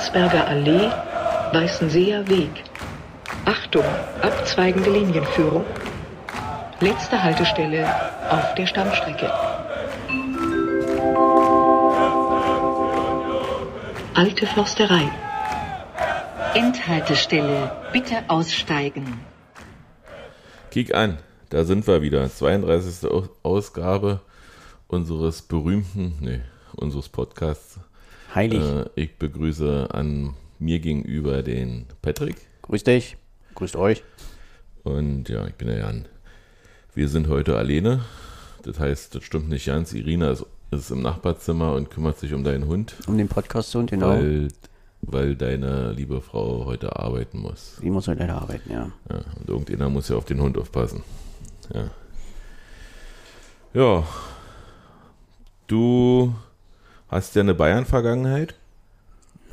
Landsberger Allee, Weißenseer Weg. Achtung, abzweigende Linienführung. Letzte Haltestelle auf der Stammstrecke. Alte Forsterei. Endhaltestelle. Bitte aussteigen. Kick an, da sind wir wieder. 32. Au- Ausgabe unseres berühmten, nee, unseres Podcasts. Heilig. Äh, ich begrüße an mir gegenüber den Patrick Grüß dich. Grüßt euch. und ja, ich bin der Jan. Wir sind heute alleine. Das heißt, das stimmt nicht ganz. Irina ist, ist im Nachbarzimmer und kümmert sich um deinen Hund, Um den Podcast zu und genau. weil, weil deine liebe Frau heute arbeiten muss. Die muss heute leider arbeiten, ja. Ja, und irgendeiner muss ja auf den Hund aufpassen. Ja. Ja. Du hast ja eine Bayern-Vergangenheit.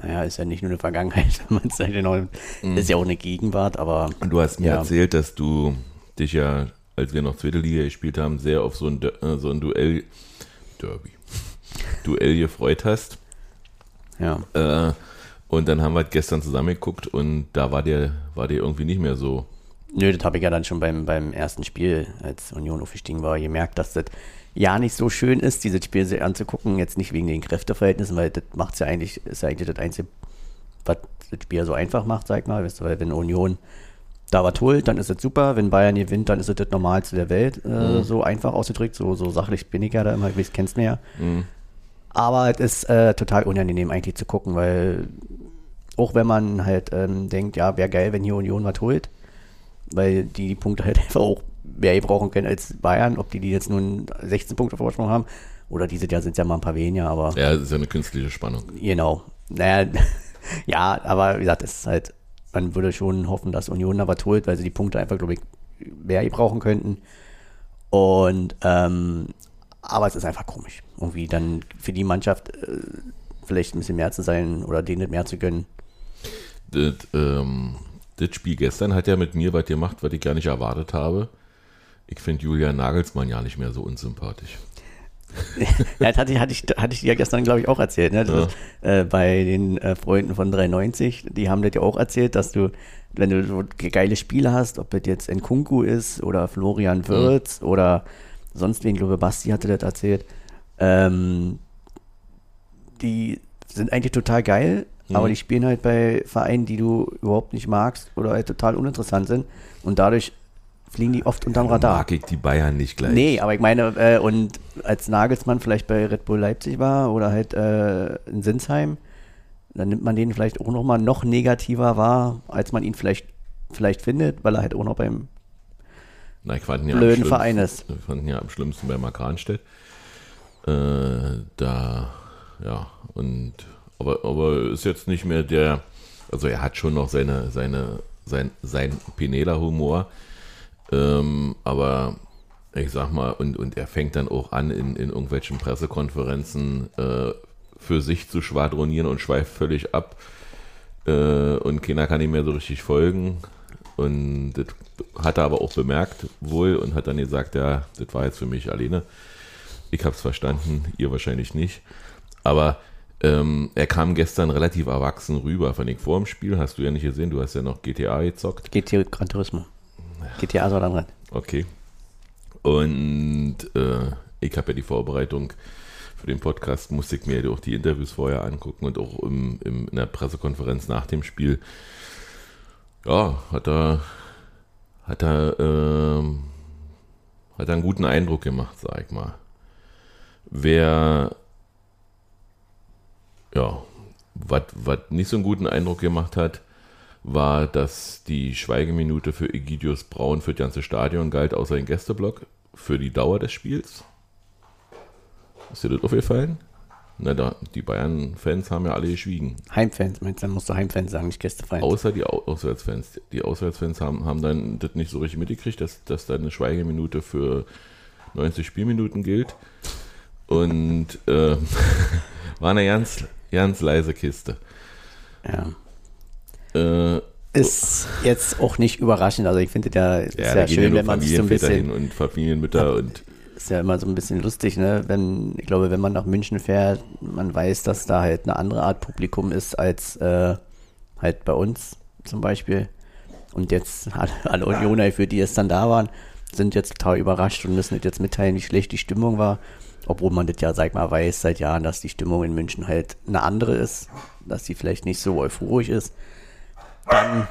Naja, ist ja nicht nur eine Vergangenheit, man sagt ja noch, ist ja auch eine Gegenwart, aber Und du hast mir Ja. erzählt, dass du dich ja, als wir noch zweite Liga gespielt haben, sehr auf so ein, äh, so ein Duell, Derby, Duell gefreut hast. ja. Äh, und dann haben wir gestern zusammengeguckt und da war der, war der irgendwie nicht mehr so. Nö, das habe ich ja dann schon beim, beim ersten Spiel, als Union aufgestiegen war, gemerkt, dass das ja nicht so schön ist, dieses Spiel sich anzugucken. Jetzt nicht wegen den Kräfteverhältnissen, weil das macht ja eigentlich, ist ja eigentlich das Einzige, was das Spiel so einfach macht, sag mal. Weißt du, weil wenn Union da was holt, dann ist das super. Wenn Bayern gewinnt, dann ist das das Normalste der Welt. Äh, So einfach ausgedrückt, so, so sachlich bin ich ja da immer, ich kennst mir ja. Aber es ist äh, total unangenehm eigentlich zu gucken, weil auch wenn man halt ähm, denkt, ja, wäre geil, wenn hier Union was holt, weil die Punkte halt einfach auch mehr brauchen können als Bayern, ob die die jetzt nun 16 Punkte Vorsprung haben oder dieses Jahr sind es ja mal ein paar weniger, aber Ja, das ist ja eine künstliche Spannung. genau. Naja, ja, aber wie gesagt, es ist halt, man würde schon hoffen, dass Union da was holt, weil sie die Punkte einfach, glaube ich, mehr brauchen könnten. Und, ähm, aber es ist einfach komisch, irgendwie dann für die Mannschaft äh, vielleicht ein bisschen mehr zu sein oder denen mehr zu gönnen. Das, ähm, das Spiel gestern hat ja mit mir was gemacht, was ich gar nicht erwartet habe. Ich finde Julian Nagelsmann ja nicht mehr so unsympathisch. Ja, das hatte ich, hatte ich, hatte ich dir ja gestern, glaube ich, auch erzählt. Ne? Ja. ist, äh, bei den äh, Freunden von 390, die haben das ja auch erzählt, dass du, wenn du so geile Spiele hast, ob das jetzt Nkunku ist oder Florian Wirtz oder sonst wen, glaube Basti hatte das erzählt, ähm, die sind eigentlich total geil, aber die spielen halt bei Vereinen, die du überhaupt nicht magst oder halt total uninteressant sind und dadurch fliegen die oft unterm Radar. Mag ich die Bayern nicht gleich. Nee, aber ich meine, äh, und als Nagelsmann vielleicht bei Red Bull Leipzig war oder halt äh, in Sinsheim, dann nimmt man den vielleicht auch nochmal noch negativer wahr, als man ihn vielleicht, vielleicht findet, weil er halt auch noch beim Na, ja blöden schlimmsten- Verein ist. Ich fand ihn ja am schlimmsten bei Mark Rahnstedt. Äh, da, ja, und, aber, aber ist jetzt nicht mehr der, also er hat schon noch seine, seine, sein, sein Penela-Humor, ähm, aber ich sag mal, und, und er fängt dann auch an, in, in irgendwelchen Pressekonferenzen äh, für sich zu schwadronieren und schweift völlig ab. Äh, und keiner kann ihm mehr so richtig folgen. Und das hat er aber auch bemerkt wohl und hat dann gesagt, ja, das war jetzt für mich alleine. Ich habe es verstanden, ihr wahrscheinlich nicht. Aber ähm, er kam gestern relativ erwachsen rüber. Fand ich vor dem Spiel, hast du ja nicht gesehen, du hast ja noch GTA gezockt. GTA Gran Turismo. GTA soll dann rein. Okay. Und äh, ich habe ja die Vorbereitung für den Podcast, musste ich mir auch die Interviews vorher angucken und auch im, im, in der Pressekonferenz nach dem Spiel. Ja, hat er, hat er, ähm, hat er einen guten Eindruck gemacht, sag ich mal. Wer, ja, was nicht so einen guten Eindruck gemacht hat, war, dass die Schweigeminute für Egidius Braun für das ganze Stadion galt, außer den Gästeblock, für die Dauer des Spiels. Ist dir das aufgefallen? Na, da, die Bayern-Fans haben ja alle geschwiegen. Heimfans, meinst du, dann musst du Heimfans sagen, nicht Gästefans. Außer die Au Auswärtsfans. Die Auswärtsfans haben, haben dann das nicht so richtig mitgekriegt, dass, dass da eine Schweigeminute für 90 Spielminuten gilt. Und äh, war eine ganz, ganz leise Kiste. Ja. Äh, Ist jetzt auch nicht überraschend, also ich finde ja, ist ja, ja schön, wenn man sich so ein bisschen und Familienmütter und ist ja immer so ein bisschen lustig, ne? Wenn, ich glaube, wenn man nach München fährt, man weiß, dass da halt eine andere Art Publikum ist als äh, halt bei uns zum Beispiel. Und jetzt alle, alle Unioner, für die es dann da waren, sind jetzt total überrascht und müssen jetzt mitteilen, wie schlecht die Stimmung war. Obwohl man das ja, sag mal, weiß seit Jahren, dass die Stimmung in München halt eine andere ist, dass sie vielleicht nicht so euphorisch ist. Dann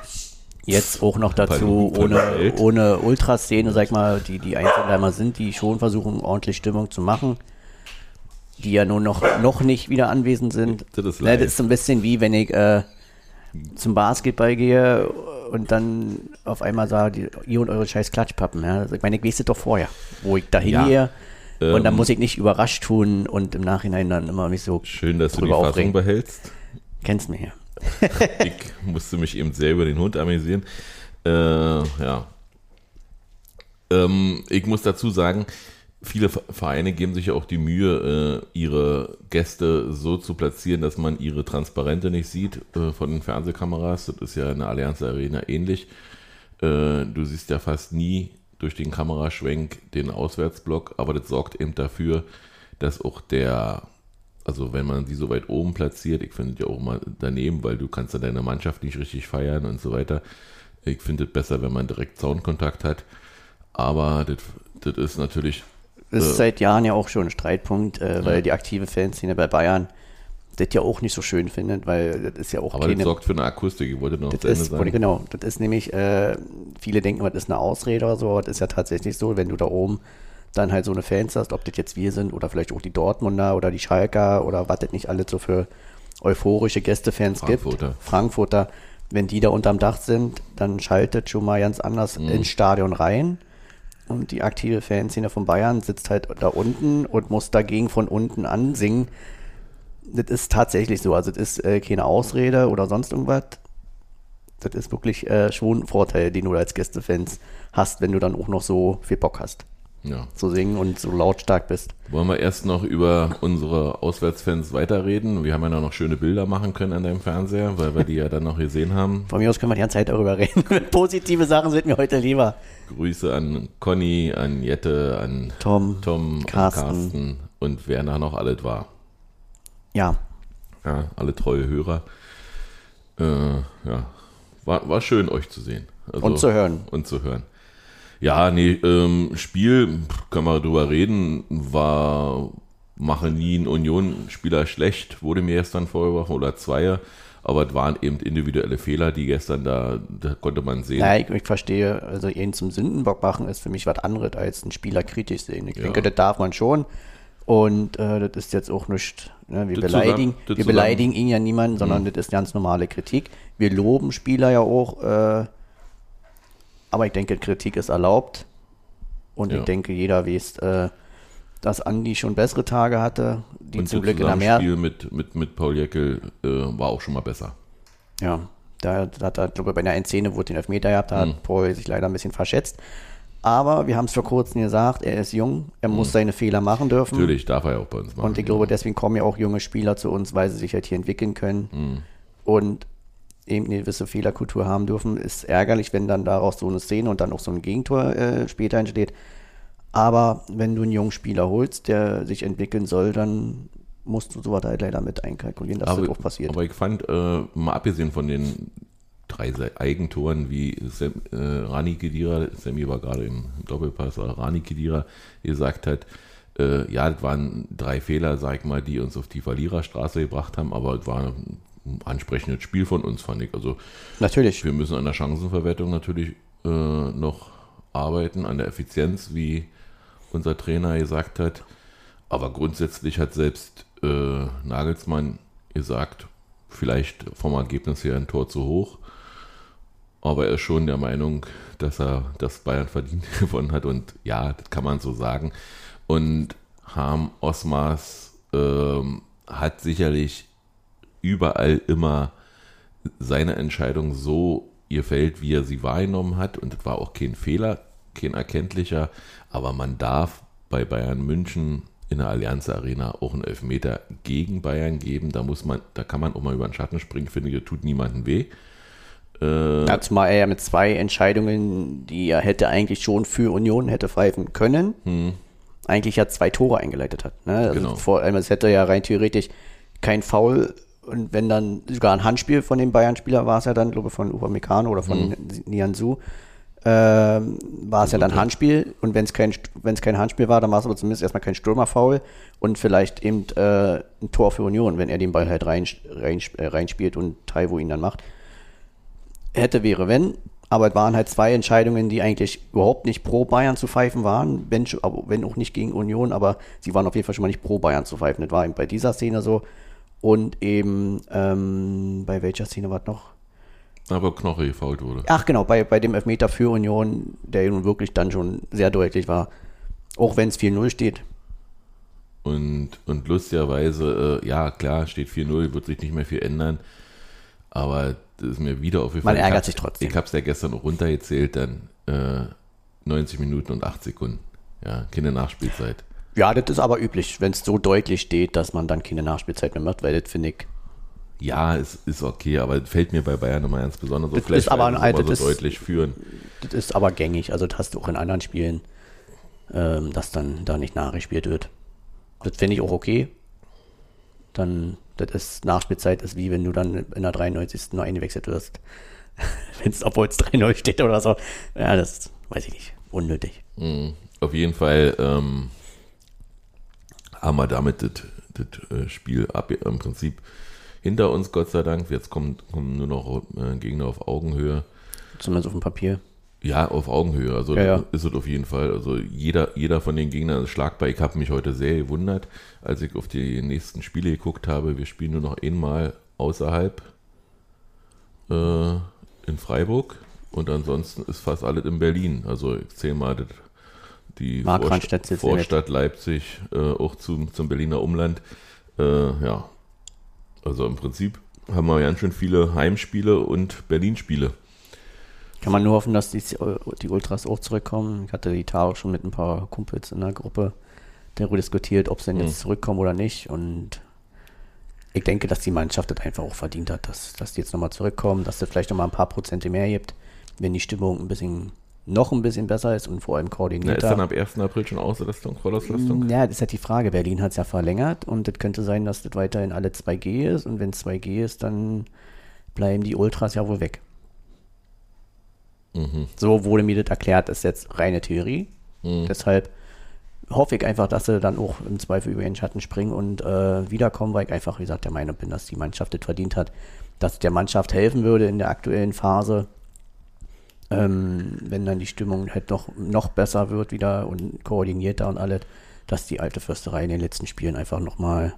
jetzt auch noch dazu ohne, ohne Ultraszene, sag mal, die die Einzelheimer sind, die schon versuchen, ordentlich Stimmung zu machen, die ja nur noch, noch nicht wieder anwesend sind. Das ist, ja, das ist so ein bisschen wie, wenn ich äh, zum Basketball gehe und dann auf einmal sage, ihr und eure scheiß Klatschpappen. Ja? Also ich meine, ich es doch vorher, wo ich da hingehe. Ja, und dann ähm, muss ich nicht überrascht tun und im Nachhinein dann immer mich so. Schön, dass du die Fassung aufregen. behältst. Kennst mich ja. ich musste mich eben selber den Hund amüsieren. Äh, ja. Ähm, ich muss dazu sagen, viele Vereine geben sich ja auch die Mühe, äh, ihre Gäste so zu platzieren, dass man ihre Transparente nicht sieht äh, von den Fernsehkameras. Das ist ja in der Allianz Arena ähnlich. Äh, du siehst ja fast nie durch den Kameraschwenk den Auswärtsblock, aber das sorgt eben dafür, dass auch der, also wenn man sie so weit oben platziert, ich finde ja auch mal daneben, weil du kannst ja deine Mannschaft nicht richtig feiern und so weiter. Ich finde es besser, wenn man direkt Soundkontakt hat. Aber das, das ist natürlich das ist seit Jahren ja auch schon ein Streitpunkt, äh, weil ja. die aktive Fanszene bei Bayern das ja auch nicht so schön findet, weil das ist ja auch Aber keine, das sorgt für eine Akustik, ich wollte noch das ist, sagen. Genau, das ist nämlich, äh, viele denken, das ist eine Ausrede oder so, aber das ist ja tatsächlich so, wenn du da oben dann halt so eine Fans hast, ob das jetzt wir sind oder vielleicht auch die Dortmunder oder die Schalker oder was das nicht alles so für euphorische Gästefans Frankfurter. gibt. Frankfurter. Wenn die da unterm Dach sind, dann schaltet schon mal ganz anders mhm. ins Stadion rein. Und die aktive Fanszene von Bayern sitzt halt da unten und muss dagegen von unten ansingen. Das ist tatsächlich so. Also, das ist äh, keine Ausrede oder sonst irgendwas. Das ist wirklich äh, schon ein Vorteil, den du als Gästefans hast, wenn du dann auch noch so viel Bock hast ja. zu singen und so lautstark bist. Wollen wir erst noch über unsere Auswärtsfans weiterreden? Wir haben ja noch schöne Bilder machen können an deinem Fernseher, weil wir die ja dann noch gesehen haben. Von mir aus können wir die ganze Zeit darüber reden. Positive Sachen sind mir heute lieber. Grüße an Conny, an Jette, an Tom, Tom Carsten. Carsten und wer da noch alles war. Ja. Ja, alle treue Hörer. Äh, ja, war, war schön, euch zu sehen. Also, und zu hören. Und zu hören. Ja, nee, ähm, Spiel, können wir drüber reden, war, mache nie einen Union-Spieler schlecht, wurde mir gestern vorgeworfen, oder zwei, aber es waren eben individuelle Fehler, die gestern da, da konnte man sehen. Ja, ich, ich verstehe, also ihn zum Sündenbock machen ist für mich was anderes als einen Spieler kritisch sehen. Ich ja. denke, das darf man schon. Und äh, das ist jetzt auch nicht, ne, wir, beleidigen, zusammen, wir beleidigen ihn ja niemanden, sondern mhm. das ist ganz normale Kritik. Wir loben Spieler ja auch, äh, aber ich denke, Kritik ist erlaubt. Und ja. ich denke, jeder weiß, äh, dass Andi schon bessere Tage hatte, die und zum Glück in der Mehr. Spiel mit, mit, mit Paul Jäckel äh, war auch schon mal besser. Ja, da, da hat er, glaube ich, bei einer Endszene wurde den Elfmeter gehabt, hat Paul sich leider ein bisschen verschätzt. Aber wir haben es vor kurzem gesagt, er ist jung, er muss hm. seine Fehler machen dürfen. Natürlich darf er ja auch bei uns machen. Und ich glaube, deswegen kommen ja auch junge Spieler zu uns, weil sie sich halt hier entwickeln können. Hm. Und eben eine gewisse Fehlerkultur haben dürfen. Ist ärgerlich, wenn dann daraus so eine Szene und dann auch so ein Gegentor äh, später entsteht. Aber wenn du einen jungen Spieler holst, der sich entwickeln soll, dann musst du sowas halt leider mit einkalkulieren, dass aber, das auch passiert. Aber ich fand, äh, mal abgesehen von den drei Eigentoren wie Sam, äh, Rani Kedira, Sammy war gerade im Doppelpass, aber Rani Kedira gesagt hat, äh, ja, das waren drei Fehler, sag ich mal, die uns auf die Verliererstraße gebracht haben, aber es war ansprechendes Spiel von uns, fand ich. Also natürlich. Wir müssen an der Chancenverwertung natürlich äh, noch arbeiten, an der Effizienz, wie unser Trainer gesagt hat. Aber grundsätzlich hat selbst äh, Nagelsmann gesagt, vielleicht vom Ergebnis her ein Tor zu hoch. Aber er ist schon der Meinung, dass er das Bayern verdient gewonnen hat. Und ja, das kann man so sagen. Und Harm Osmas ähm, hat sicherlich überall immer seine Entscheidung so ihr Feld, wie er sie wahrgenommen hat. Und das war auch kein Fehler, kein erkenntlicher. Aber man darf bei Bayern München in der Allianz Arena auch einen Elfmeter gegen Bayern geben. Da muss man, da kann man auch mal über den Schatten springen, finde ich, tut niemandem weh. Äh, ja, zumal er ja mit zwei Entscheidungen, die er hätte eigentlich schon für Union hätte pfeifen können. Hm. eigentlich ja zwei Tore eingeleitet hat. Ne? Also Genau. vor allem, es hätte ja rein theoretisch kein Foul und wenn dann sogar ein Handspiel von dem Bayern-Spieler war es ja dann, glaube ich, von Upamecano oder von Nianzu, ähm, war es ja dann Handspiel. Und wenn es kein, wenn es kein Handspiel war, dann war es aber zumindest erstmal kein Stürmerfoul und vielleicht eben äh, ein Tor für Union, wenn er den Ball halt rein, rein, äh, reinspielt und Taiwo ihn dann macht. Hätte, wäre, wenn, aber es waren halt zwei Entscheidungen, die eigentlich überhaupt nicht pro Bayern zu pfeifen waren, wenn, wenn auch nicht gegen Union, aber sie waren auf jeden Fall schon mal nicht pro Bayern zu pfeifen. Das war eben bei dieser Szene so und eben ähm, bei welcher Szene war es noch? Aber Knoche gefault wurde. Ach genau, bei, bei dem Elfmeter für Union, der nun wirklich dann schon sehr deutlich war. Auch wenn es 4-0 steht. Und, und lustigerweise, äh, ja klar, steht 4-0, wird sich nicht mehr viel ändern. Aber das ist mir wieder aufgefallen. Man ärgert Ich hab- sich trotzdem. Ich habe es ja gestern auch runtergezählt, dann äh, 90 Minuten und 8 Sekunden. Ja, keine Nachspielzeit. Ja, das ist aber üblich, wenn es so deutlich steht, dass man dann keine Nachspielzeit mehr macht, weil das finde ich. Ja, es ist okay, aber es fällt mir bei Bayern immer ganz besonders auf. Das Vielleicht, ist aber ein altes- so deutlich führen. Das ist aber gängig, also das hast du auch in anderen Spielen, ähm, dass dann da nicht nachgespielt wird. Das finde ich auch okay. Dann, das ist Nachspielzeit, ist wie wenn du dann in der 93. noch eingewechselt wirst. wenn es, obwohl es 3-0 steht oder so. Ja, das weiß ich nicht. Unnötig. Mhm. Auf jeden Fall ähm, haben wir damit das, das äh, Spiel ab, im Prinzip hinter uns, Gott sei Dank. Jetzt kommen, kommen nur noch äh, Gegner auf Augenhöhe. Zumindest auf dem Papier. Ja, auf Augenhöhe. Also Ja, ja. ist es auf jeden Fall. Also jeder, jeder von den Gegnern ist schlagbar. Ich habe mich heute sehr gewundert, als ich auf die nächsten Spiele geguckt habe. Wir spielen nur noch einmal außerhalb äh, in Freiburg und ansonsten ist fast alles in Berlin. Also ich zähle mal das, die Vorst- Vorstadt Leipzig äh, auch zum, zum Berliner Umland. Äh, ja, also im Prinzip haben wir ganz schön viele Heimspiele und Berlin-Spiele. Kann man nur hoffen, dass die, die Ultras auch zurückkommen. Ich hatte die Tage schon mit ein paar Kumpels in der Gruppe darüber diskutiert, ob sie denn Mhm. jetzt zurückkommen oder nicht. Und ich denke, dass die Mannschaft das einfach auch verdient hat, dass, dass die jetzt nochmal zurückkommen, dass es vielleicht nochmal ein paar Prozente mehr gibt, wenn die Stimmung ein bisschen noch ein bisschen besser ist und vor allem Na, ist dann ab 1. April schon Auslastung, Vollauslastung? Ja, das ist halt die Frage. Berlin hat es ja verlängert und es könnte sein, dass das weiterhin alle 2G ist. Und wenn es 2G ist, dann bleiben die Ultras ja wohl weg. Mhm. So wurde mir das erklärt, ist jetzt reine Theorie. Mhm. Deshalb hoffe ich einfach, dass sie dann auch im Zweifel über den Schatten springen und äh, wiederkommen, weil ich einfach, wie gesagt, der Meinung bin, dass die Mannschaft das verdient hat, dass es der Mannschaft helfen würde in der aktuellen Phase, ähm, wenn dann die Stimmung halt noch, noch besser wird wieder und koordinierter und alles, dass die alte Fürsterei in den letzten Spielen einfach nochmal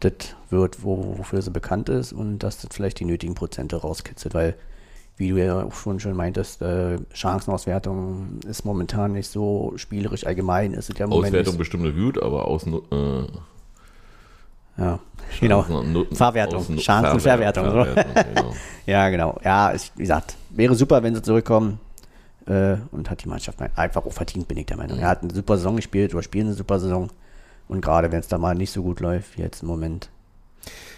das wird, wo, wofür sie bekannt ist und dass das vielleicht die nötigen Prozente rauskitzelt, weil wie du ja auch schon schon meintest, äh, Chancenauswertung ist momentan nicht so spielerisch allgemein, ist es ja Auswertung nicht, bestimmt gut, aber Außen, äh, ja, genau. Chancen- Verwertung, Chancenverwertung, so. Verwertung, genau. Ja, genau. Ja, ich, wie gesagt, wäre super, wenn sie zurückkommen. Äh, und hat die Mannschaft einfach auch verdient, bin ich der Meinung. Er hat eine super Saison gespielt oder spielt eine super Saison. Und gerade wenn es da mal nicht so gut läuft, wie jetzt im Moment,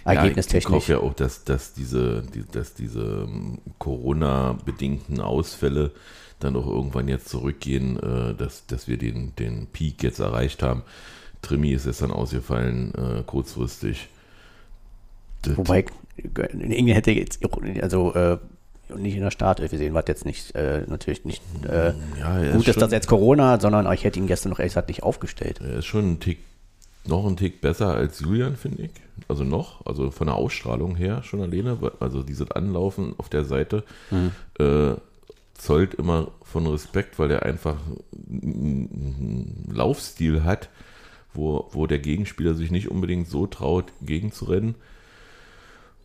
Ja, ich ergebnistechnisch. hoffe ja auch, dass, dass diese, die, dass diese ähm, Corona-bedingten Ausfälle dann auch irgendwann jetzt zurückgehen, äh, dass, dass wir den, den Peak jetzt erreicht haben. Trimi ist jetzt dann ausgefallen, äh, kurzfristig. Das, Wobei, irgendwie hätte jetzt, also äh, nicht in der Startelf gesehen, was jetzt nicht, äh, natürlich nicht äh, ja, gut ist, dass jetzt Corona hat, sondern ich hätte ihn gestern noch ehrlich gesagt nicht aufgestellt. Er ist schon ein Tick, noch ein Tick besser als Julian, finde ich. Also noch, also von der Ausstrahlung her schon alleine. Also dieses Anlaufen auf der Seite äh, zollt immer von Respekt, weil er einfach einen Laufstil hat, wo, wo der Gegenspieler sich nicht unbedingt so traut, gegenzurennen.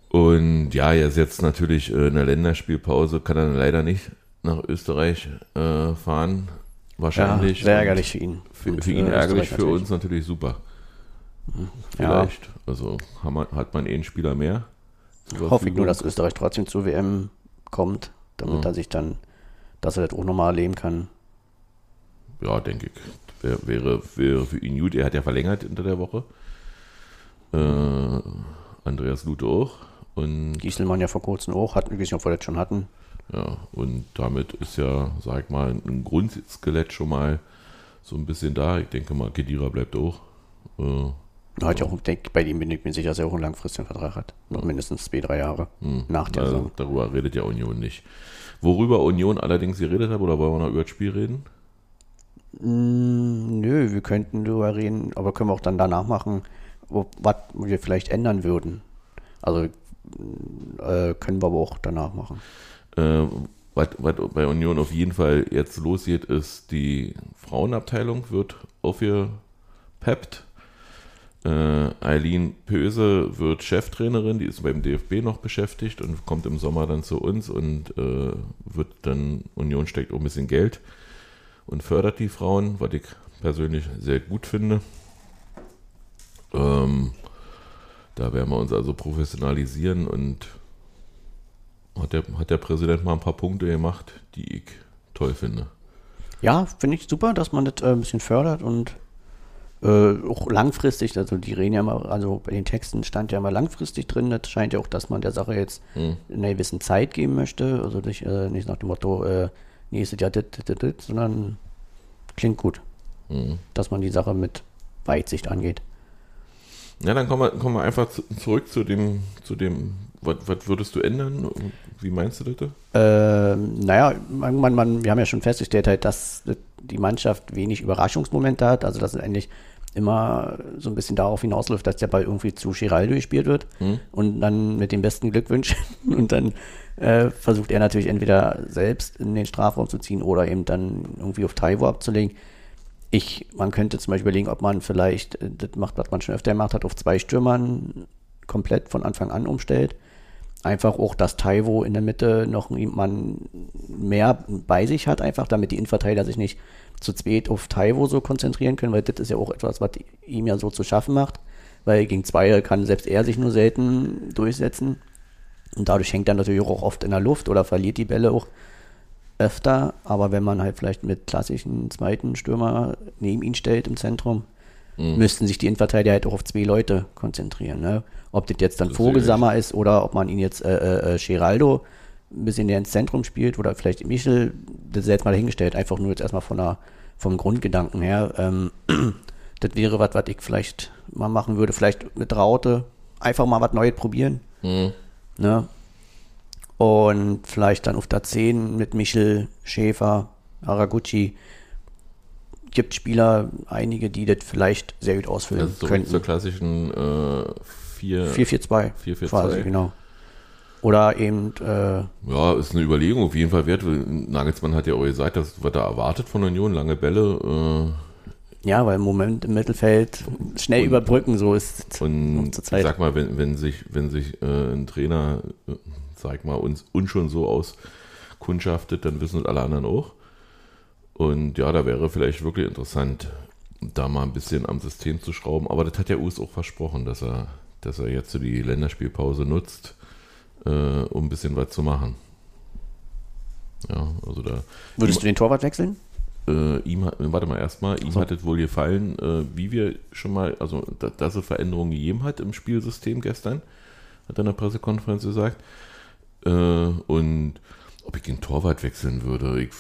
Und ja, er ist jetzt natürlich äh, in der Länderspielpause, kann er leider nicht nach Österreich äh, fahren. Wahrscheinlich. Ja, sehr ärgerlich für ihn. für, Und für ihn für ärgerlich, für natürlich. uns natürlich super. Ja. Vielleicht. Also haben wir, hat man eh einen Spieler mehr. Hoffe ich nur, dass Österreich trotzdem zur WM kommt, damit Mhm. er sich dann, dass er das auch nochmal erleben kann. Ja, denke ich. Wär, wäre, wäre für ihn gut. Er hat ja verlängert unter der Woche. Äh, Andreas Lute auch. Und, Gieselmann ja vor kurzem auch, hatten, ich weiß nicht, ob wir das schon hatten. ja, und damit ist ja, sag ich mal, ein Grundskelett schon mal so ein bisschen da. Ich denke mal, Kedira bleibt auch. Äh, hat ja auch, ich denke, bei ihm bin ich mir sicher, dass er auch einen langfristigen Vertrag hat. Noch mindestens zwei, drei Jahre nach der Saison. darüber redet ja Union nicht. Worüber Union allerdings geredet hat, oder wollen wir noch über das Spiel reden? Mm, Nö, wir könnten darüber reden, aber können wir auch dann danach machen, was wir vielleicht ändern würden. Also mm, äh, können wir aber auch danach machen. Äh, was, was bei Union auf jeden Fall jetzt losgeht, ist die Frauenabteilung wird aufgepeppt. Äh, Eileen Pöse wird Cheftrainerin, die ist beim DFB noch beschäftigt und kommt im Sommer dann zu uns und äh, wird dann, Union steckt auch ein bisschen Geld und fördert die Frauen, was ich persönlich sehr gut finde. Ähm, da werden wir uns also professionalisieren und hat der, hat der Präsident mal ein paar Punkte gemacht, die ich toll finde. Ja, finde ich super, dass man das äh, ein bisschen fördert und äh, auch langfristig, also die reden ja immer, also bei den Texten stand ja immer langfristig drin, das scheint ja auch, dass man der Sache jetzt Hm. eine gewisse Zeit geben möchte, also nicht, äh, nicht nach dem Motto, äh, nächstes Jahr dit, dit, dit, sondern klingt gut, Mhm. dass man die Sache mit Weitsicht angeht. Ja, dann kommen wir, kommen wir einfach zu, zurück zu dem, zu dem, was, würdest du ändern? Wie meinst du das? Ähm, naja, man, man, wir haben ja schon festgestellt, halt, dass die Mannschaft wenig Überraschungsmomente hat. Also, dass es eigentlich immer so ein bisschen darauf hinausläuft, dass der Ball irgendwie zu Giraldo gespielt wird und dann mit den besten Glückwünschen und dann äh, versucht er natürlich entweder selbst in den Strafraum zu ziehen oder eben dann irgendwie auf Taiwo abzulegen. Ich, man könnte zum Beispiel überlegen, ob man vielleicht äh, das macht, was man schon öfter gemacht hat, auf zwei Stürmern komplett von Anfang an umstellt. Einfach auch, dass Taiwo in der Mitte noch jemand mehr bei sich hat, einfach damit die Innenverteidiger sich nicht zu zweit auf Taiwo so konzentrieren können, weil das ist ja auch etwas, was ihm ja so zu schaffen macht, weil gegen zwei kann selbst er sich nur selten durchsetzen und dadurch hängt er natürlich auch oft in der Luft oder verliert die Bälle auch öfter, aber wenn man halt vielleicht mit klassischen zweiten Stürmer neben ihn stellt im Zentrum, müssten sich die Innenverteidiger halt auch auf zwei Leute konzentrieren. Ne? Ob das jetzt dann Das Vogelsammer ist oder ob man ihn jetzt äh, äh, Geraldo ein bisschen näher ins Zentrum spielt oder vielleicht Michel, das ist jetzt mal dahingestellt, einfach nur jetzt erstmal von der, vom Grundgedanken her. Ähm, das wäre was, was ich vielleicht mal machen würde, vielleicht mit Raute, einfach mal was Neues probieren. Ne? Und vielleicht dann auf der 10 mit Michel, Schäfer, Araguchi. Gibt Spieler, einige, die das vielleicht sehr gut ausfüllen Also zurück könnten. zur klassischen äh, 4. 4-4-2. 4-4-2. Quasi, genau. Oder eben, äh, Ja, ist eine Überlegung auf jeden Fall wert. Nagelsmann hat ja auch gesagt, dass was er erwartet von Union, lange Bälle. ja, weil im Moment im Mittelfeld schnell Und- überbrücken, so ist Äh, und zur Zeit. sag mal, wenn, wenn sich, wenn sich äh, ein Trainer, äh, sag mal, uns, uns schon so auskundschaftet, dann wissen es alle anderen auch. Und ja, da wäre vielleicht wirklich interessant, da mal ein bisschen am System zu schrauben. Aber das hat der US auch versprochen, dass er, dass er jetzt so die Länderspielpause nutzt, äh, um ein bisschen was zu machen. Ja, also da. Würdest du den Torwart wechseln? Äh, ihm warte mal, erstmal, ihm So. hat es wohl gefallen, äh, wie wir schon mal, also da, dass es Veränderungen gegeben hat im Spielsystem gestern, hat er in der Pressekonferenz gesagt. Äh, und ob ich den Torwart wechseln würde, ich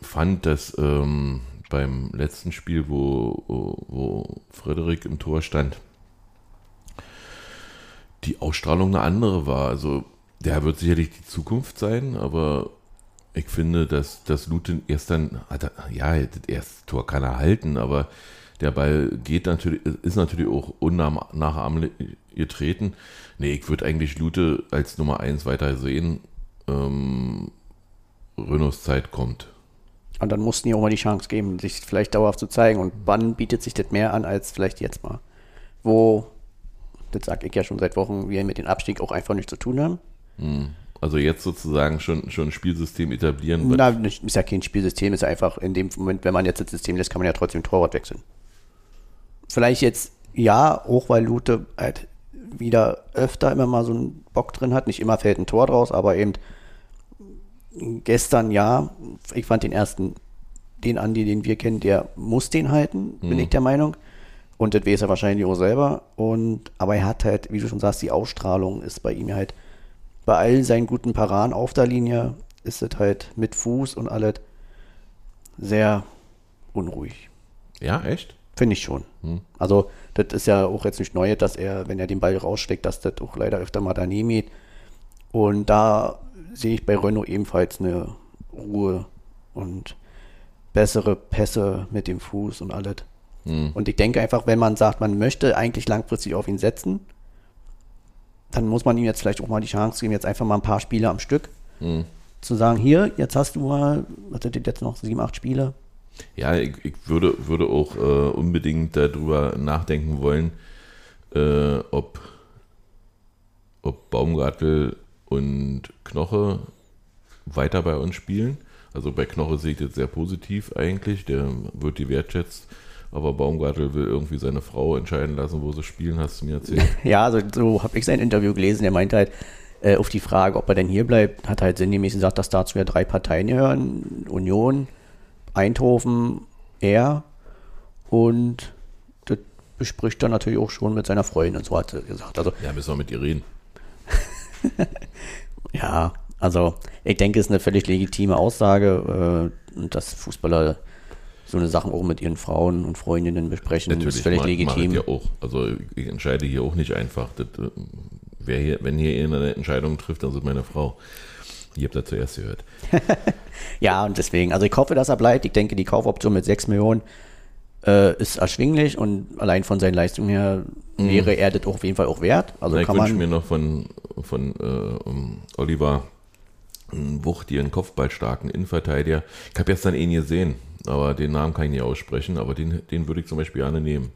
fand, dass ähm, beim letzten Spiel, wo, wo Frederik im Tor stand, die Ausstrahlung eine andere war. Also der wird sicherlich die Zukunft sein, aber ich finde, dass, dass Lutin gestern, hat er, ja, das erste Tor kann er halten, aber der Ball geht natürlich, ist natürlich auch unnachahmlich getreten. Nee, ich würde eigentlich Lute als Nummer 1 weiter sehen. Ähm, Renaults Zeit kommt. Und dann mussten die auch mal die Chance geben, sich vielleicht dauerhaft zu zeigen. Und wann bietet sich das mehr an als vielleicht jetzt mal? Wo, das sage ich ja schon seit Wochen, wir mit dem Abstieg auch einfach nichts zu tun haben. Also jetzt sozusagen schon, schon ein Spielsystem etablieren. Na, ist ja kein Spielsystem, ist einfach in dem Moment, wenn man jetzt das System lässt, kann man ja trotzdem Torwart wechseln. Vielleicht jetzt ja, auch weil Lute halt wieder öfter immer mal so einen Bock drin hat. Nicht immer fällt ein Tor draus, aber eben gestern ja. Ich fand den ersten, den Andi, den wir kennen, der muss den halten, bin ich der Meinung. Und das weiß er wahrscheinlich auch selber. Und, aber er hat halt, wie du schon sagst, die Ausstrahlung ist bei ihm halt bei all seinen guten Paraden auf der Linie ist es halt mit Fuß und alles sehr unruhig. Ja, echt? Finde ich schon. Hm. Also, das ist ja auch jetzt nicht neu, dass er, wenn er den Ball rausschlägt, dass das auch leider öfter mal daneben geht. Und da sehe ich bei Renault ebenfalls eine Ruhe und bessere Pässe mit dem Fuß und alles. Hm. Und ich denke einfach, wenn man sagt, man möchte eigentlich langfristig auf ihn setzen, dann muss man ihm jetzt vielleicht auch mal die Chance geben, jetzt einfach mal ein paar Spiele am Stück Hm. zu sagen, hier, jetzt hast du mal, was hat jetzt noch, sieben, acht Spiele? Ja, ich, ich würde, würde auch äh, unbedingt darüber nachdenken wollen, äh, ob, ob Baumgartel und Knoche weiter bei uns spielen. Also bei Knoche sehe ich das sehr positiv eigentlich, der wird die wertschätzt. Aber Baumgartel will irgendwie seine Frau entscheiden lassen, wo sie spielen, hast du mir erzählt. Ja, also so habe ich sein Interview gelesen. Er meinte halt äh, auf die Frage, ob er denn hier bleibt, hat halt sinngemäß gesagt, dass dazu ja drei Parteien gehören: Union, Eindhoven, er und das bespricht er natürlich auch schon mit seiner Freundin, so hat er gesagt. Also Ja, müssen wir mit ihr reden. ja, also ich denke, es ist eine völlig legitime Aussage, äh, und dass Fußballer so eine Sachen auch mit ihren Frauen und Freundinnen besprechen, ist völlig mach legitim. ich ja auch. Also ich entscheide hier auch nicht einfach. Das, äh, wer hier, wenn hier eine Entscheidung trifft, dann ist es meine Frau. Ihr habt da zuerst gehört. Ja, und deswegen, also ich hoffe, dass er bleibt. Ich denke, die Kaufoption mit 6 Millionen äh, ist erschwinglich und allein von seinen Leistungen her wäre er das auch auf jeden Fall auch wert. Also Na, ich kann wünsche man. mir noch von, von äh, um, Oliver einen wuchtigen, kopfballstarken Innenverteidiger. Ich habe gestern ihn gesehen, aber den Namen kann ich nicht aussprechen, aber den, den würde ich zum Beispiel gerne nehmen.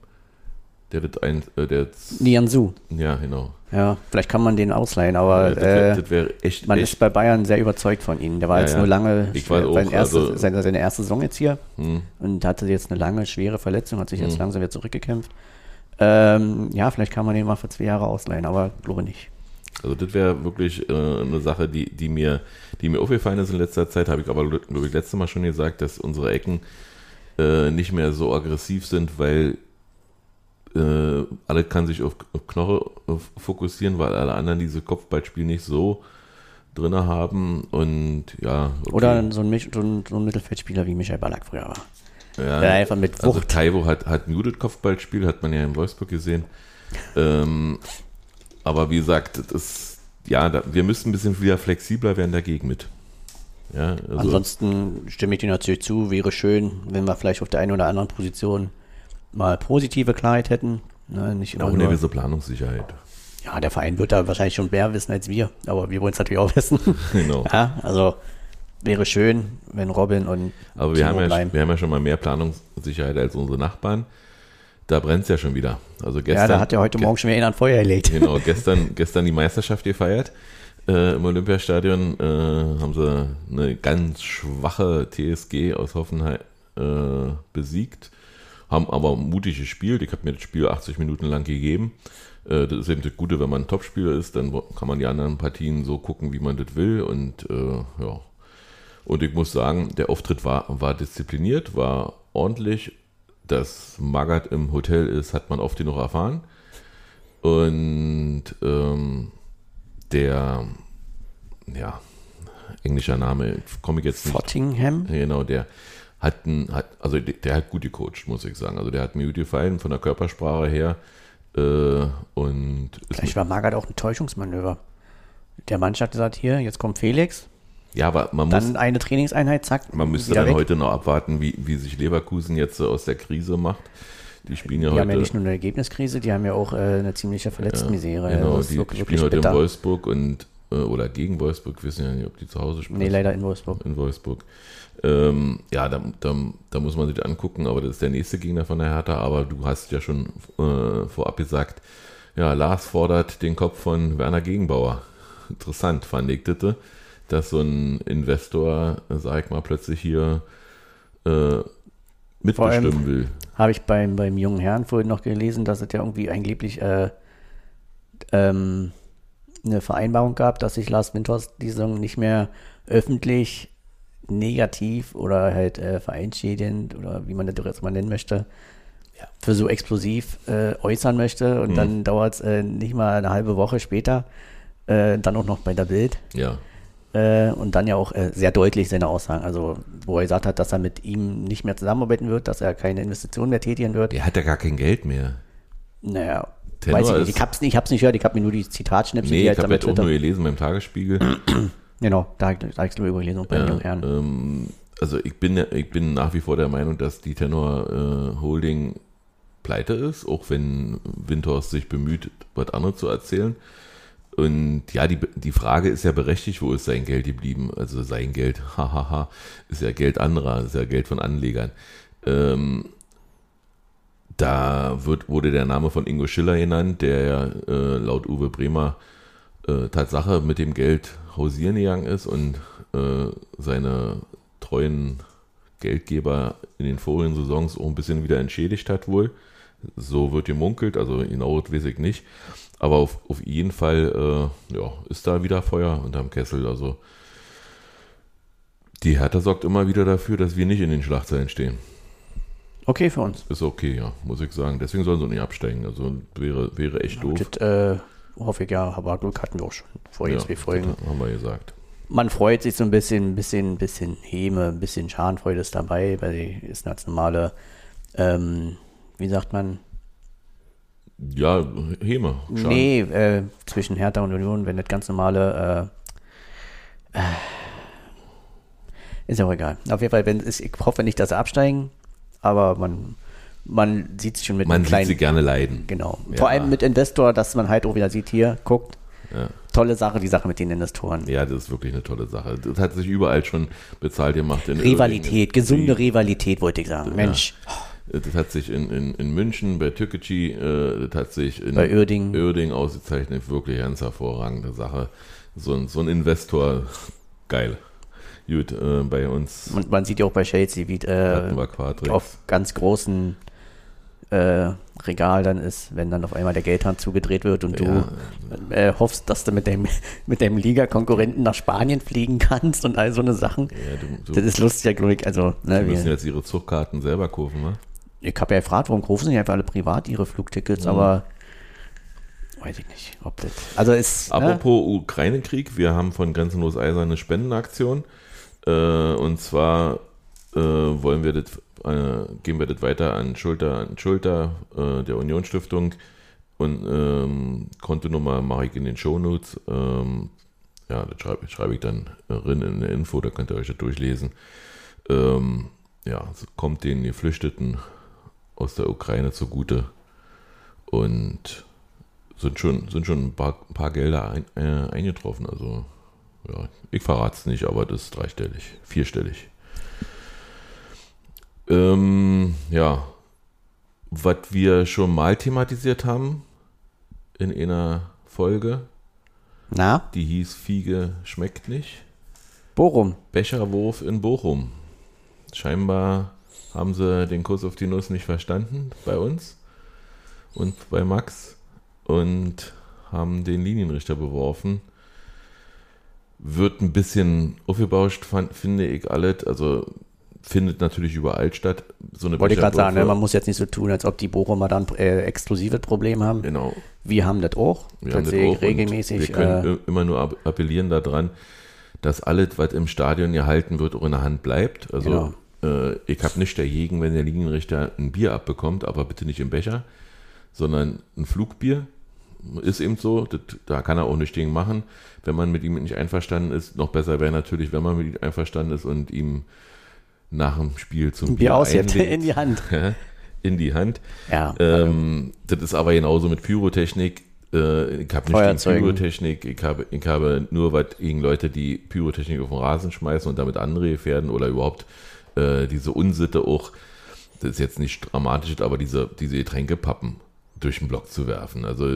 Der das ein, äh, der jetzt- Nianzu. ja, genau. Ja, vielleicht kann man den ausleihen, aber das wäre äh, das wär echt, man echt ist bei Bayern sehr überzeugt von ihm. Der war Ja, jetzt ja. nur lange, Ich weiß auch, seine, erste, also- seine, seine erste Saison jetzt hier hm, und hatte jetzt eine lange, schwere Verletzung, hat sich jetzt Mhm. langsam wieder zurückgekämpft. Ähm, ja, vielleicht kann man den mal für zwei Jahre ausleihen, aber glaube nicht. Also das wäre wirklich äh, eine Sache, die, die, mir, die mir aufgefallen ist in letzter Zeit, habe ich aber, glaube ich, letztes Mal schon gesagt, dass unsere Ecken äh, nicht mehr so aggressiv sind, weil äh, alle kann sich auf, auf Knoche fokussieren, weil alle anderen diese Kopfballspiel nicht so drin haben und ja. okay. Oder so ein, so ein, so ein Mittelfeldspieler wie Michael Ballack früher war. ja, Der einfach mit Also Wucht. Taiwo hat, hat ein Judith-Kopfballspiel, hat man ja in Wolfsburg gesehen. Ähm, aber wie gesagt, das, ja, da, wir müssen ein bisschen wieder flexibler werden dagegen mit. Ja, also, Ansonsten stimme ich dir natürlich zu, wäre schön, wenn wir vielleicht auf der einen oder anderen Position mal positive Klarheit hätten. Ne, nicht immer auch nur, eine gewisse Planungssicherheit. ja, der Verein wird da wahrscheinlich schon mehr wissen als wir, aber wir wollen es natürlich auch wissen. Genau. ja, also wäre schön, wenn Robin und Aber wir Timo haben, ja, bleiben. wir haben ja schon mal mehr Planungssicherheit als unsere Nachbarn. Da brennt es ja schon wieder. Also Ja, gestern, da hat er heute ge- Morgen schon wieder an Feuer gelegt. Genau, gestern, gestern die Meisterschaft gefeiert. Äh, Im Olympiastadion äh, haben sie eine ganz schwache TSG aus Hoffenheim äh, besiegt, haben aber mutig gespielt. Ich habe mir das Spiel 80 Minuten lang gegeben. Äh, das ist eben das Gute, wenn man ein Topspieler ist, dann kann man die anderen Partien so gucken, wie man das will. Und äh, ja. Und ich muss sagen, der Auftritt war, war diszipliniert, war ordentlich. Dass Magath im Hotel ist, hat man oft genug erfahren. Und ähm, der, ja, englischer Name, komme ich jetzt nicht. Fottingham? Genau, der hat, ein, hat also der, der hat gut gecoacht, muss ich sagen. Also der hat mir gut gefallen von der Körpersprache her. Äh, und Vielleicht war Magath auch ein Täuschungsmanöver. Der Mannschaft sagt, hier, jetzt kommt Felix, ja, aber man muss, dann eine Trainingseinheit, zack, man müsste dann weg. heute noch abwarten, wie, wie sich Leverkusen jetzt so aus der Krise macht. Die spielen ja Die heute. haben ja nicht nur eine Ergebniskrise, die haben ja auch äh, eine ziemliche Verletztenmisere. Genau, Das ist die wirklich- spielen heute in bitter. Wolfsburg und äh, oder gegen Wolfsburg, wir wissen ja nicht, ob die zu Hause spielen. Nee, leider in Wolfsburg. in Wolfsburg. Ähm, ja, da, da, da muss man sich angucken, aber das ist der nächste Gegner von der Hertha, aber du hast ja schon äh, vorab gesagt, ja, Lars fordert den Kopf von Werner Gegenbauer. Interessant fand ich das, dass so ein Investor, sag ich mal, plötzlich hier äh, mitbestimmen will. Habe ich beim, beim jungen Herrn vorhin noch gelesen, dass es ja irgendwie angeblich äh, ähm, eine Vereinbarung gab, dass sich Lars Winters die Saison nicht mehr öffentlich negativ oder halt äh, vereinsschädigend oder wie man das jetzt mal nennen möchte, für so explosiv äh, äußern möchte. Und Mhm. dann dauert es äh, nicht mal eine halbe Woche später, äh, dann auch noch bei der Bild. Ja, Äh, und dann ja auch äh, sehr deutlich seine Aussagen. Also, wo er gesagt hat, dass er mit ihm nicht mehr zusammenarbeiten wird, dass er keine Investitionen mehr tätigen wird. Der hat ja gar kein Geld mehr. Naja, Tenor weiß ich nicht. Ich hab's nicht, ich hab's nicht gehört, ich habe mir nur die Zitatschnipsel, Nee, ich habe jetzt auch nur gelesen beim Tagesspiegel. Genau, da, da habe ich es übergelesen, bei Herren. ähm, also ich bin, ja- ich bin nach wie vor der Meinung, dass die Tenor äh, Holding pleite ist, auch wenn Windhorst sich bemüht, was anderes zu erzählen. Und ja, die, die Frage ist ja berechtigt, wo ist sein Geld geblieben? Also sein Geld, hahaha, ist ja Geld anderer, ist ja Geld von Anlegern. Ähm, da wird, wurde der Name von Ingo Schiller genannt, der ja äh, laut Uwe Bremer äh, Tatsache mit dem Geld hausieren gegangen ist und äh, seine treuen Geldgeber in den vorigen Saisons auch ein bisschen wieder entschädigt hat wohl. So wird gemunkelt, also genau das weiß ich nicht. Aber auf, auf jeden Fall äh, ja, ist da wieder Feuer unterm Kessel. Also die Hertha sorgt immer wieder dafür, dass wir nicht in den Schlagzeilen stehen. Okay für uns. Ist okay, ja, muss ich sagen. Deswegen sollen sie nicht absteigen. Also wäre, wäre echt doof. Das äh, hoffe ich ja, aber Glück hatten wir auch schon vor Ja, jetzt zwei Folgen. haben wir gesagt. Man freut sich so ein bisschen, ein bisschen, bisschen Häme, ein bisschen Schadenfreude ist dabei, weil die ist ganz normale, ähm, wie sagt man, Ja, Heme. Schaden. Nee, äh, zwischen Hertha und Union, wenn das ganz normale, äh, äh, ist ja auch egal. Auf jeden Fall, wenn es, ich hoffe nicht, dass sie absteigen, aber man, man sieht es schon mit Man einem sieht kleinen, sie gerne leiden. genau. Ja. Vor allem mit Investor, dass man halt auch wieder sieht, hier, guckt, Ja. tolle Sache, die Sache mit den Investoren. Ja, das ist wirklich eine tolle Sache. Das hat sich überall schon bezahlt gemacht. In Rivalität, gesunde Rivalität, wollte ich sagen. Mensch, Das hat sich in, in, in München bei Türkgücü, äh, das hat sich in Bei Uerdingen. Uerdingen ausgezeichnet. Wirklich ganz hervorragende Sache. So ein, so ein Investor, geil. Gut, äh, bei uns und man sieht ja auch bei Chelsea, wie äh, auf ganz großen äh, Regal dann ist, wenn dann auf einmal der Geldhahn zugedreht wird und Ja. du äh, hoffst, dass du mit dem, mit deinem Liga-Konkurrenten nach Spanien fliegen kannst und all so eine Sachen. ja, du, Das du, ist lustig, glaube ich. Also, ne, die müssen jetzt ihre Zugkarten selber kaufen, ne? Ich habe ja gefragt, warum kaufen sie nicht einfach alle privat ihre Flugtickets, Mhm. aber weiß ich nicht, ob das. Also ist. Ne? Apropos Ukraine-Krieg, wir haben von Grenzenlos Eisern eine Spendenaktion. Äh, und zwar äh, wollen wir das, äh, geben wir das weiter an Schulter an Schulter äh, der Union Stiftung. Und ähm, Kontonummer mache ich in den Shownotes. Ähm, ja, das schreibe, schreibe ich dann rein in der Info, da könnt ihr euch das durchlesen. Ähm, ja, es kommt den Geflüchteten aus der Ukraine zugute. Und sind schon, sind schon ein paar, ein paar Gelder ein, äh, eingetroffen. Also, ja, ich verrate es nicht, aber das ist dreistellig, vierstellig. Ähm, ja, was wir schon mal thematisiert haben in einer Folge, Na, die hieß Fiege schmeckt nicht. Bochum. Becherwurf in Bochum. Scheinbar haben sie den Kurs auf die Nuss nicht verstanden bei uns und bei Max und haben den Linienrichter beworfen. Wird ein bisschen aufgebauscht, fand, finde ich alles. Also findet natürlich überall statt. So eine Wollte ich gerade sagen, ne, man muss jetzt nicht so tun, als ob die Bochumer dann äh, exklusives Problem haben. Genau. Wir haben das auch. Wir haben das auch regelmäßig. Wir können äh, immer nur appellieren daran, dass alles, was im Stadion gehalten wird, auch in der Hand bleibt. Also äh, ich habe nicht dagegen, wenn der Linienrichter ein Bier abbekommt, aber bitte nicht im Becher, sondern ein Flugbier. Ist eben so, das, da kann er auch nichts gegen machen. Wenn man mit ihm nicht einverstanden ist, noch besser wäre natürlich, wenn man mit ihm einverstanden ist und ihm nach dem Spiel zum Bier aus jetzt einlädt. in die Hand. in die Hand. Ja. Ähm, das ist aber genauso mit Pyrotechnik. Äh, ich habe nicht gegen. Pyrotechnik. Ich habe, ich habe nur was gegen Leute, die Pyrotechnik auf den Rasen schmeißen und damit andere gefährden oder überhaupt äh, diese Unsitte auch. Das ist jetzt nicht dramatisch, aber diese, diese Getränkepappen durch den Block zu werfen. Also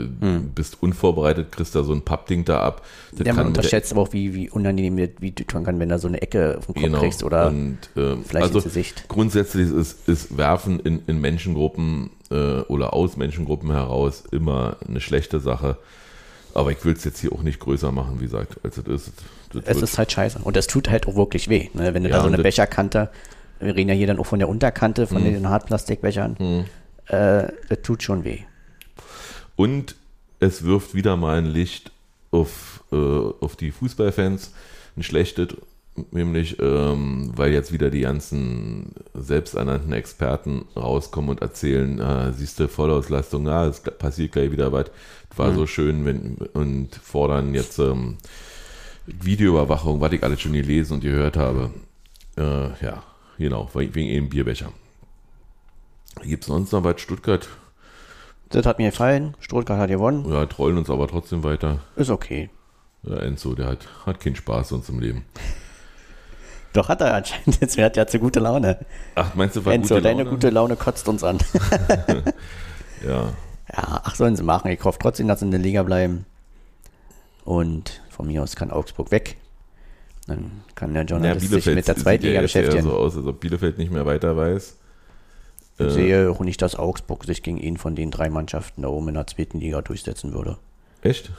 bist unvorbereitet, kriegst da so ein Pappding da ab. Das Hm. Ja, man unterschätzt aber auch, wie, wie unangenehm das- wie du tun kann, wenn da so eine Ecke auf den Kopf Genau. kriegst oder und, ähm, vielleicht also ins Gesicht. grundsätzlich ist, ist Werfen in, in Menschengruppen äh, oder aus Menschengruppen heraus immer eine schlechte Sache. Aber ich will es jetzt hier auch nicht größer machen, wie gesagt, als es ist. Das es ist halt scheiße. Und das tut halt auch wirklich weh. Ne? Wenn du Ja, da so eine Becherkante, wir reden ja hier dann auch von der Unterkante, von Mhm. den Hartplastikbechern, äh, das tut schon weh. Und es wirft wieder mal ein Licht auf, äh, auf die Fußballfans, ein schlechtes, nämlich ähm, weil jetzt wieder die ganzen selbsternannten Experten rauskommen und erzählen, äh, siehst du, Vollauslastung, na, es passiert gleich wieder was. War Mhm. so schön, wenn und fordern jetzt ähm, Videoüberwachung, was ich alles schon gelesen und gehört habe. Äh, ja, genau, wegen eben Bierbecher. Gibt es sonst noch was? Stuttgart, Das hat mir gefallen. Stuttgart hat gewonnen. ja, trollen uns aber trotzdem weiter. Ist okay. Ja, Enzo, der hat, hat keinen Spaß sonst im Leben. Doch hat er anscheinend. Jetzt hat er zu gute Laune. Ach, meinst du, war Enzo, gute deine Laune? gute Laune kotzt uns an. Ja, Ja, ach, sollen sie machen. Ich hoffe trotzdem, dass sie in der Liga bleiben. Und von mir aus kann Augsburg weg. Dann kann der ja Journalist sich Bielefeld mit der sieht Zweitliga ja beschäftigen. so aus, als ob Bielefeld nicht mehr weiter weiß. Ich Äh, sehe auch nicht, dass Augsburg sich gegen ihn von den drei Mannschaften da oben in der zweiten Liga durchsetzen würde. Echt?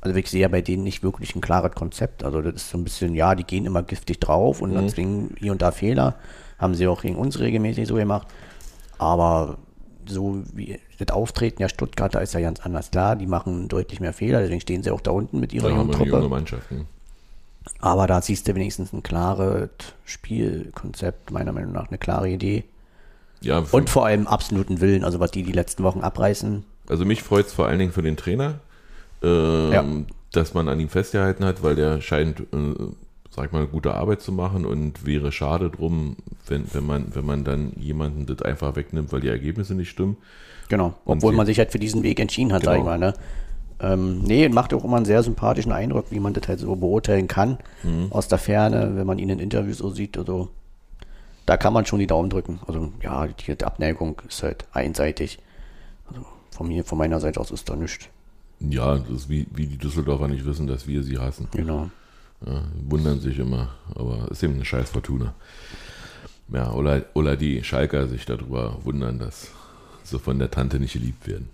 Also ich sehe ja bei denen nicht wirklich ein klares Konzept. Also das ist so ein bisschen, ja, die gehen immer giftig drauf und dann Mhm. zwingen hier und da Fehler. Haben sie auch gegen uns regelmäßig so gemacht. Aber so wie das Auftreten der Stuttgarter ist ja ganz anders klar. Die machen deutlich mehr Fehler, deswegen stehen sie auch da unten mit ihrer jungen junge Truppe. Mannschaft. Ne? Aber da siehst du wenigstens ein klares Spielkonzept, meiner Meinung nach eine klare Idee. Ja, Und vor allem absoluten Willen, also was die die letzten Wochen abreißen. also mich freut es vor allen Dingen für den Trainer, ähm, Ja. dass man an ihm festgehalten hat, weil der scheint, äh, sag mal, gute Arbeit zu machen und wäre schade drum, wenn, wenn, man, wenn man dann jemanden das einfach wegnimmt, weil die Ergebnisse nicht stimmen. Genau, obwohl sie- man sich halt für diesen Weg entschieden hat, sag ich Genau. mal. Ne? Ähm, nee, macht auch immer einen sehr sympathischen Eindruck, wie man das halt so beurteilen kann, Mhm. aus der Ferne, wenn man ihn in Interviews so sieht. Also, da kann man schon die Daumen drücken. Also, ja, die, die Abneigung ist halt einseitig. Also, von mir, von meiner Seite aus ist da nichts. Ja, das ist wie, wie die Düsseldorfer nicht wissen, dass wir sie hassen. Genau. Ja, wundern sich immer, aber ist eben eine scheiß Fortuna. Ja, oder, oder die Schalker sich darüber wundern, dass so von der Tante nicht geliebt werden.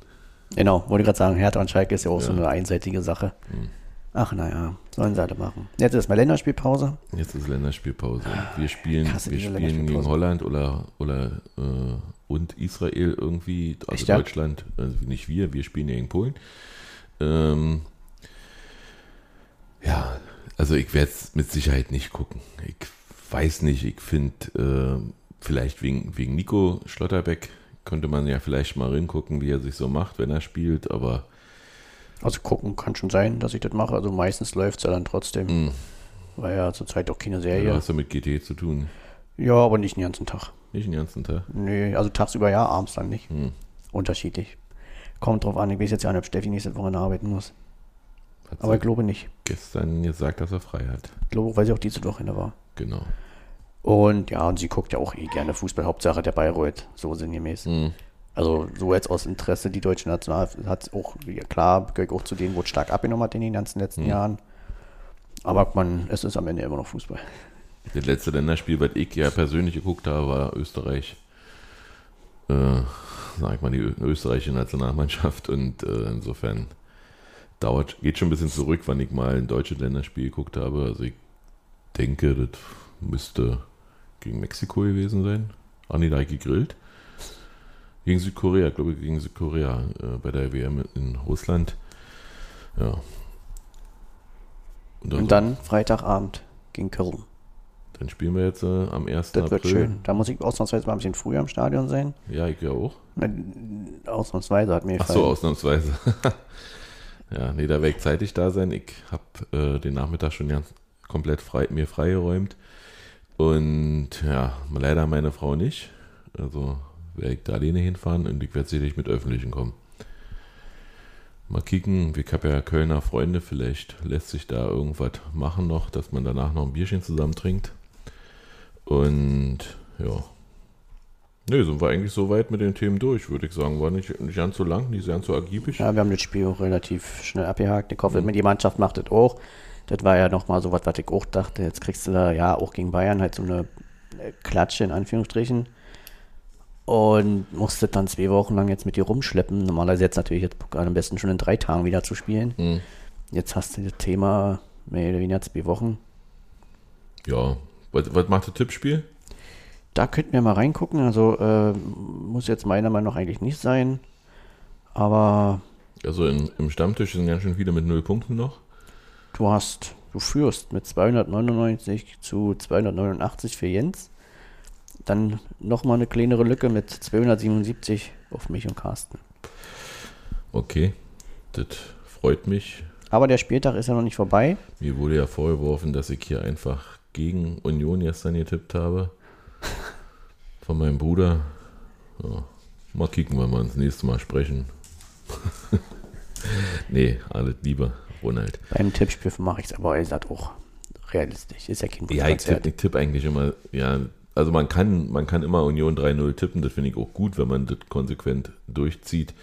Genau, wollte gerade sagen, Hertha und Schalke ist ja auch so Ja. eine einseitige Sache. Mhm. Ach, naja, sollen sie alle machen. Jetzt ist mal Länderspielpause. Jetzt ist Länderspielpause. Wir spielen, wir spielen gegen. Holland oder, oder äh, und Israel irgendwie, also Echt, ja? Deutschland, also nicht wir, wir spielen gegen Polen. Ähm, ja, also ich werde es mit Sicherheit nicht gucken. Ich weiß nicht, ich finde, äh, vielleicht wegen, wegen Nico Schlotterbeck könnte man ja vielleicht mal hingucken, wie er sich so macht, wenn er spielt, aber Also gucken kann schon sein, dass ich das mache. Also meistens läuft es ja dann trotzdem, mh, weil ja zurzeit auch keine du Serie. hast ja mit GT zu tun. Ja, aber nicht den ganzen Tag. Nicht den ganzen Tag. Nee, also tagsüber ja, abends dann nicht. Hm. Unterschiedlich. Kommt drauf an, ich weiß jetzt ja nicht, ob Steffi nächste Woche arbeiten muss. Hat Aber ich glaube nicht. gestern gesagt, dass er frei hat. Ich glaube, weil sie auch diese Wochenende war. Genau. Und ja, und sie guckt ja auch eh gerne Fußball, Hauptsache der Bayreuth, so sinngemäß. Mhm. Also so jetzt aus Interesse, die deutsche National hat auch, ja, klar, gehört auch zu denen, wo es stark abgenommen hat in den ganzen letzten Mhm. Jahren. Aber man, es ist am Ende immer noch Fußball. Das letzte Länderspiel, was ich ja persönlich geguckt habe, war Österreich. Äh, sag ich mal, die österreichische Nationalmannschaft. Und äh, insofern dauert, geht schon ein bisschen zurück, wann ich mal ein deutsches Länderspiel geguckt habe. Also ich denke, das müsste gegen Mexiko gewesen sein. Ah nee, da ich gegrillt. Gegen Südkorea, glaube ich, gegen Südkorea äh, bei der WM in Russland. Ja. Und dann Freitagabend gegen Köln. Dann spielen wir jetzt äh, am 1. Das April. wird schön. Da muss ich ausnahmsweise mal ein bisschen früher im Stadion sein. Ja, ich ja auch. Ausnahmsweise hat mir Ach gefallen. so, ausnahmsweise. ja, nee, da werde ich zeitig da sein. Ich habe äh, den Nachmittag schon ganz komplett frei, mir freigeräumt. Und ja, leider meine Frau nicht. Also werde ich da alleine hinfahren und ich werde sicherlich mit Öffentlichen kommen. Mal kicken, ich habe ja Kölner Freunde, vielleicht lässt sich da irgendwas machen noch, dass man danach noch ein Bierchen zusammen trinkt. Und ja, Ne, sind wir eigentlich so weit mit den Themen durch, würde ich sagen. War nicht, nicht ganz so lang, nicht ganz so ergiebig. Ja, wir haben das Spiel auch relativ schnell abgehakt. Ich Mhm. hoffe, die Mannschaft macht das auch. Das war ja nochmal so was, was ich auch dachte. Jetzt kriegst du da ja auch gegen Bayern halt so eine äh, Klatsche in Anführungsstrichen. Und musste dann zwei Wochen lang jetzt mit dir rumschleppen. Normalerweise jetzt natürlich jetzt am besten schon in drei Tagen wieder zu spielen. Mhm. Jetzt hast du das Thema mehr oder weniger zwei Wochen. Ja. Was, was macht das Tippspiel? Da könnten wir mal reingucken. Also äh, muss jetzt meiner Meinung nach eigentlich nicht sein. Aber Also in, im Stammtisch sind ganz schön viele mit null Punkten noch. du hast du führst mit 299 zu 289 für Jens. Dann nochmal eine kleinere Lücke mit 277 auf mich und Carsten. Okay, das freut mich. Aber der Spieltag ist ja noch nicht vorbei. Mir wurde ja vorgeworfen, dass ich hier einfach gegen Union gestern getippt habe. Von meinem Bruder. Ja, mal kicken, wenn wir uns das nächste Mal sprechen. nee, alles Liebe, Ronald. Beim Tippspiel mache ich es aber, ihr seid auch realistisch. Ist ja kein Ja, ich tippe tipp eigentlich immer, ja, also man kann, man kann immer Union 3-0 tippen, das finde ich auch gut, wenn man das konsequent durchzieht.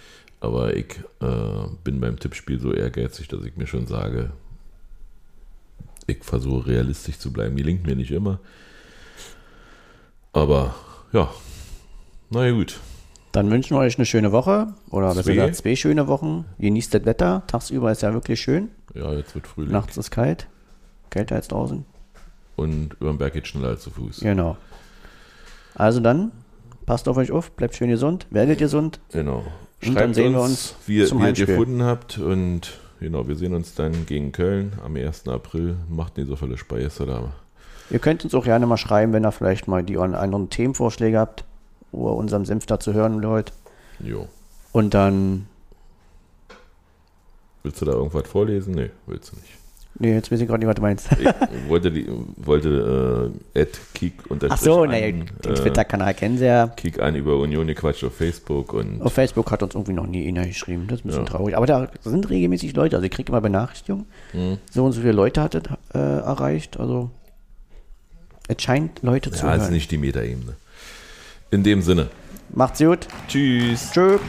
Aber ich äh, bin beim Tippspiel so ehrgeizig, dass ich mir schon sage, ich versuche realistisch zu bleiben. Gelingt mir nicht immer. Aber ja, na ja, gut. Dann wünschen wir euch eine schöne Woche. Oder besser Zwei. gesagt zwei schöne Wochen. Genießt das Wetter. Tagsüber ist ja wirklich schön. Ja, jetzt wird Frühling. Nachts ist kalt. Kälter als draußen. Und über den Berg geht schneller als zu Fuß. Genau. Also dann, passt auf euch auf, bleibt schön gesund, werdet gesund. Genau. Und dann sehen wir uns wie, ihr- wie ihr gefunden habt. Und genau, wir sehen uns dann gegen Köln am 1. April. Macht nicht so viele Speise da. Ihr könnt uns auch gerne mal schreiben, wenn ihr vielleicht mal die anderen Themenvorschläge habt, wo ihr unseren Senf dazu hören wollt. Jo. Und dann, Willst du da irgendwas vorlesen? Nee, willst du nicht. nee, jetzt weiß ich gerade nicht, was du meinst. Ich wollte, die, wollte äh, Ed Kick Ach so, naja, den äh, Twitter-Kanal kennen sie ja. Kick an über Union gequatscht auf Facebook und Auf Facebook hat uns irgendwie noch nie einer geschrieben. Das ist ein bisschen Ja. traurig. Aber da sind regelmäßig Leute. Also ich kriege immer Benachrichtigungen. Mhm. So und so viele Leute hat es äh, erreicht. Also es scheint Leute zu ja, ist hören. nicht die Metaebene. In dem Sinne. Macht's gut. Tschüss. Tschö.